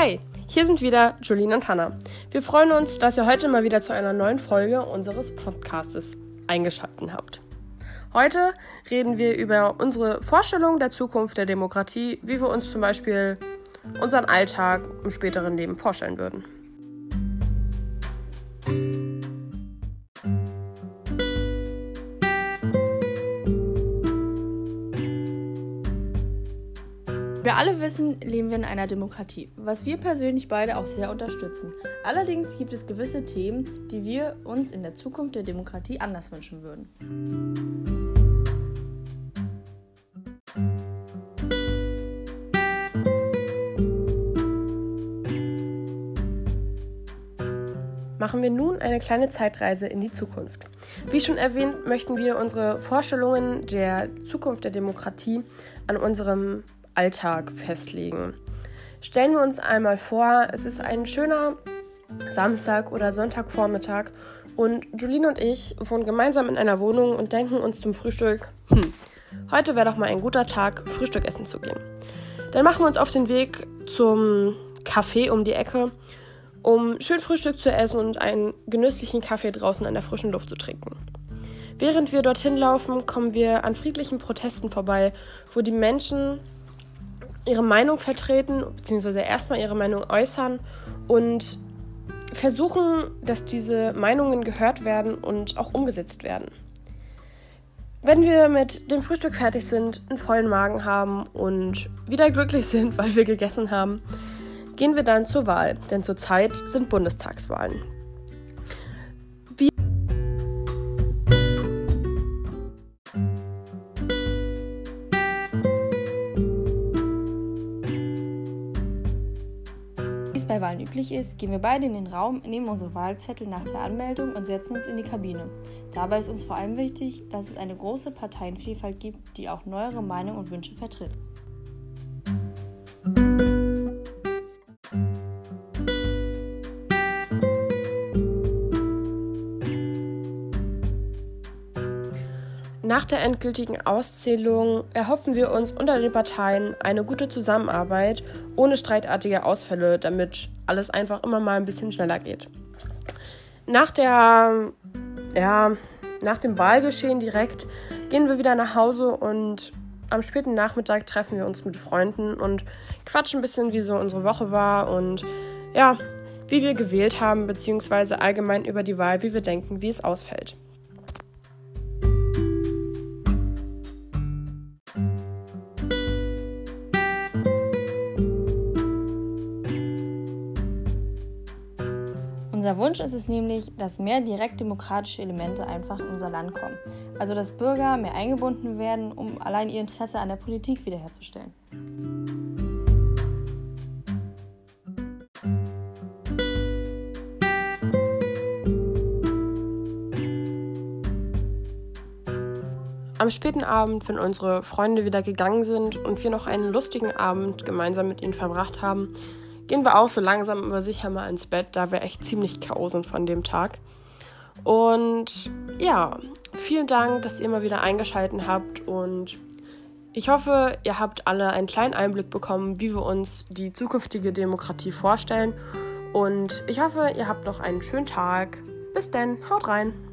Hey, hier sind wieder Julien und Hannah. Wir freuen uns, dass ihr heute mal wieder zu einer neuen Folge unseres Podcastes eingeschaltet habt. Heute reden wir über unsere Vorstellung der Zukunft der Demokratie, wie wir uns zum Beispiel unseren Alltag im späteren Leben vorstellen würden. Wir alle wissen, leben wir in einer Demokratie, was wir persönlich beide auch sehr unterstützen. Allerdings gibt es gewisse Themen, die wir uns in der Zukunft der Demokratie anders wünschen würden. Machen wir nun eine kleine Zeitreise in die Zukunft. Wie schon erwähnt, möchten wir unsere Vorstellungen der Zukunft der Demokratie an unserem Alltag festlegen. Stellen wir uns einmal vor, es ist ein schöner Samstag oder Sonntagvormittag und Julien und ich wohnen gemeinsam in einer Wohnung und denken uns zum Frühstück, hm, heute wäre doch mal ein guter Tag, Frühstück essen zu gehen. Dann machen wir uns auf den Weg zum Café um die Ecke, um schön Frühstück zu essen und einen genüsslichen Kaffee draußen an der frischen Luft zu trinken. Während wir dorthin laufen, kommen wir an friedlichen Protesten vorbei, wo die Menschen ihre Meinung vertreten, beziehungsweise erstmal ihre Meinung äußern und versuchen, dass diese Meinungen gehört werden und auch umgesetzt werden. Wenn wir mit dem Frühstück fertig sind, einen vollen Magen haben und wieder glücklich sind, weil wir gegessen haben, gehen wir dann zur Wahl, denn zurzeit sind Bundestagswahlen. Wahlen üblich ist, gehen wir beide in den Raum, nehmen unsere Wahlzettel nach der Anmeldung und setzen uns in die Kabine. Dabei ist uns vor allem wichtig, dass es eine große Parteienvielfalt gibt, die auch neuere Meinungen und Wünsche vertritt. Nach der endgültigen Auszählung erhoffen wir uns unter den Parteien eine gute Zusammenarbeit ohne streitartige Ausfälle, damit alles einfach immer mal ein bisschen schneller geht. Nach der ja, nach dem Wahlgeschehen direkt gehen wir wieder nach Hause und am späten Nachmittag treffen wir uns mit Freunden und quatschen ein bisschen, wie so unsere Woche war und ja, wie wir gewählt haben, beziehungsweise allgemein über die Wahl, wie wir denken, wie es ausfällt. Unser Wunsch ist es nämlich, dass mehr direktdemokratische Elemente einfach in unser Land kommen. Also dass Bürger mehr eingebunden werden, um allein ihr Interesse an der Politik wiederherzustellen. Am späten Abend, wenn unsere Freunde wieder gegangen sind und wir noch einen lustigen Abend gemeinsam mit ihnen verbracht haben, gehen wir auch so langsam aber sicher mal ins Bett, da wir echt ziemlich K.O. sind von dem Tag. Und ja, vielen Dank, dass ihr mal wieder eingeschaltet habt und ich hoffe, ihr habt alle einen kleinen Einblick bekommen, wie wir uns die zukünftige Demokratie vorstellen. Und ich hoffe, ihr habt noch einen schönen Tag. Bis dann, haut rein!